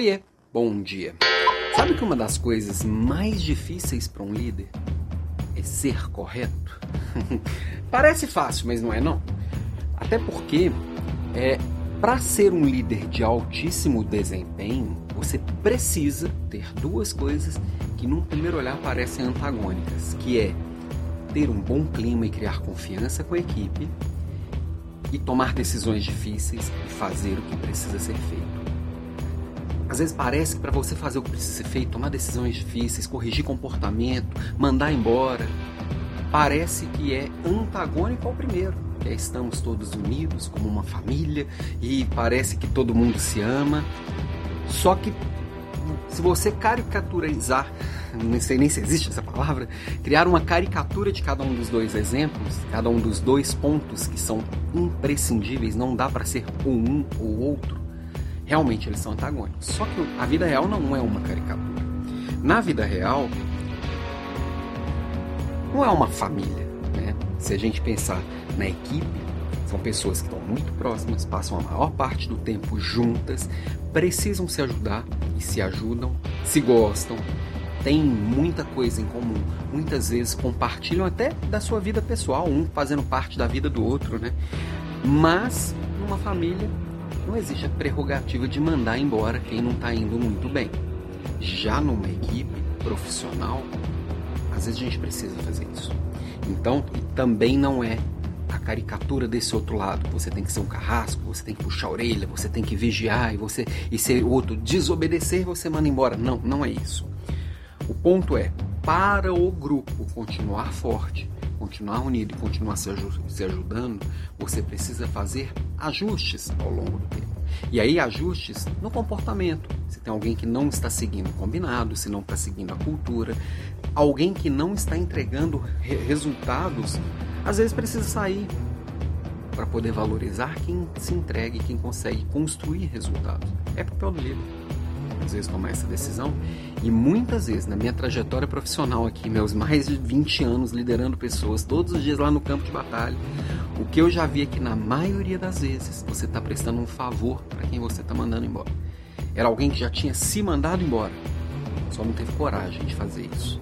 Oiê, bom dia. Sabe que uma das coisas mais difíceis para um líder é ser correto? Parece fácil, mas não é não. Até porque é para ser um líder de altíssimo desempenho, você precisa ter duas coisas que num primeiro olhar parecem antagônicas, que é ter um bom clima e criar confiança com a equipe e tomar decisões difíceis e fazer o que precisa ser feito. Às vezes parece que para você fazer o que precisa ser feito, tomar decisões difíceis, corrigir comportamento, mandar embora, parece que é antagônico ao primeiro. É estamos todos unidos como uma família e parece que todo mundo se ama. Só que se você caricaturizar, não sei nem se existe essa palavra, criar uma caricatura de cada um dos dois exemplos, cada um dos dois pontos que são imprescindíveis, não dá para ser ou um ou outro realmente eles são antagônicos. Só que a vida real não é uma caricatura. Na vida real, não é uma família. Né? Se a gente pensar na equipe, são pessoas que estão muito próximas, passam a maior parte do tempo juntas, precisam se ajudar e se ajudam, se gostam, têm muita coisa em comum. Muitas vezes compartilham até da sua vida pessoal, um fazendo parte da vida do outro, né? Mas numa família não existe a prerrogativa de mandar embora quem não está indo muito bem. Já numa equipe profissional, às vezes a gente precisa fazer isso. Então, também não é a caricatura desse outro lado. Você tem que ser um carrasco, você tem que puxar a orelha, você tem que vigiar e você e se o outro desobedecer, você manda embora. Não, não é isso. O ponto é para o grupo continuar forte, continuar unido e continuar se, ajudando, você precisa fazer ajustes ao longo do tempo. E aí, ajustes no comportamento. Se tem alguém que não está seguindo o combinado, se não está seguindo a cultura, alguém que não está entregando re resultados, às vezes precisa sair para poder valorizar quem se entrega e quem consegue construir resultados. É papel do líder às vezes tomar essa decisão. E muitas vezes, na minha trajetória profissional aqui, meus mais de 20 anos liderando pessoas, todos os dias lá no campo de batalha, o que eu já vi é que na maioria das vezes você está prestando um favor para quem você está mandando embora. Era alguém que já tinha se mandado embora, só não teve coragem de fazer isso.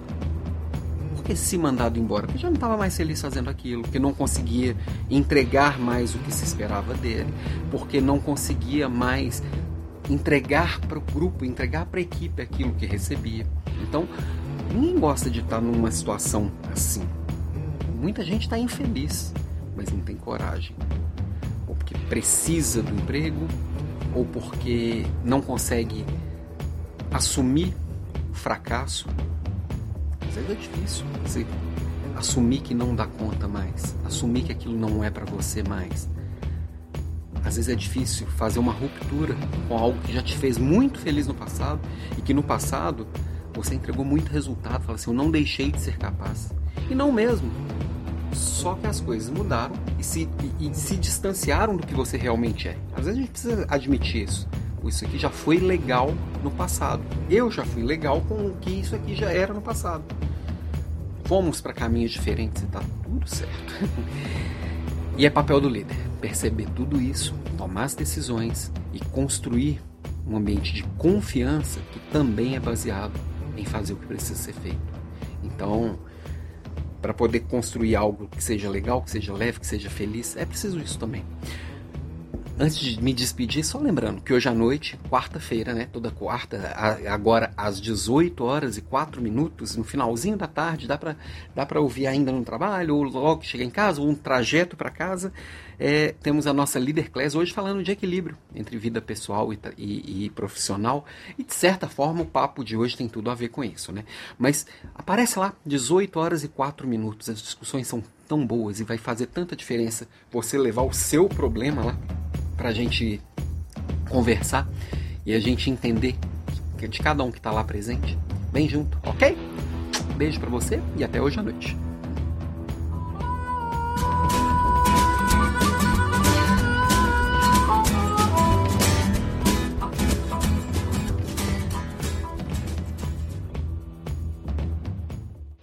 Que se mandado embora? Porque já não estava mais feliz fazendo aquilo, porque não conseguia entregar mais o que se esperava dele, porque não conseguia mais entregar para o grupo, entregar para a equipe aquilo que recebia. Então, ninguém gosta de estar numa situação assim. Muita gente está infeliz, mas não tem coragem. Ou porque precisa do emprego, ou porque não consegue assumir o fracasso. Às vezes é difícil você assumir que não dá conta mais, assumir que aquilo não é para você mais. Às vezes é difícil fazer uma ruptura com algo que já te fez muito feliz no passado e que no passado você entregou muito resultado. Fala assim, eu não deixei de ser capaz. E não mesmo. Só que as coisas mudaram e se, e, e se distanciaram do que você realmente é. Às vezes a gente precisa admitir isso. Isso aqui já foi legal no passado. Eu já fui legal com o que isso aqui já era no passado. Fomos para caminhos diferentes e tá tudo certo. e é papel do líder perceber tudo isso, tomar as decisões e construir um ambiente de confiança que também é baseado em fazer o que precisa ser feito. Então, para poder construir algo que seja legal, que seja leve, que seja feliz, é preciso isso também. Antes de me despedir, só lembrando que hoje à noite, quarta-feira, né, toda quarta, agora às 18 horas e 4 minutos, no finalzinho da tarde, dá para dá pra ouvir ainda no trabalho, ou logo que chega em casa, ou um trajeto para casa, é, temos a nossa Leader Class hoje falando de equilíbrio entre vida pessoal e, e, e, profissional, e de certa forma o papo de hoje tem tudo a ver com isso, né? Mas aparece lá, 18 horas e 4 minutos, as discussões são tão boas e vai fazer tanta diferença você levar o seu problema lá para a gente conversar e a gente entender que é de cada um que está lá presente. Vem junto, ok? Beijo para você e até hoje à noite.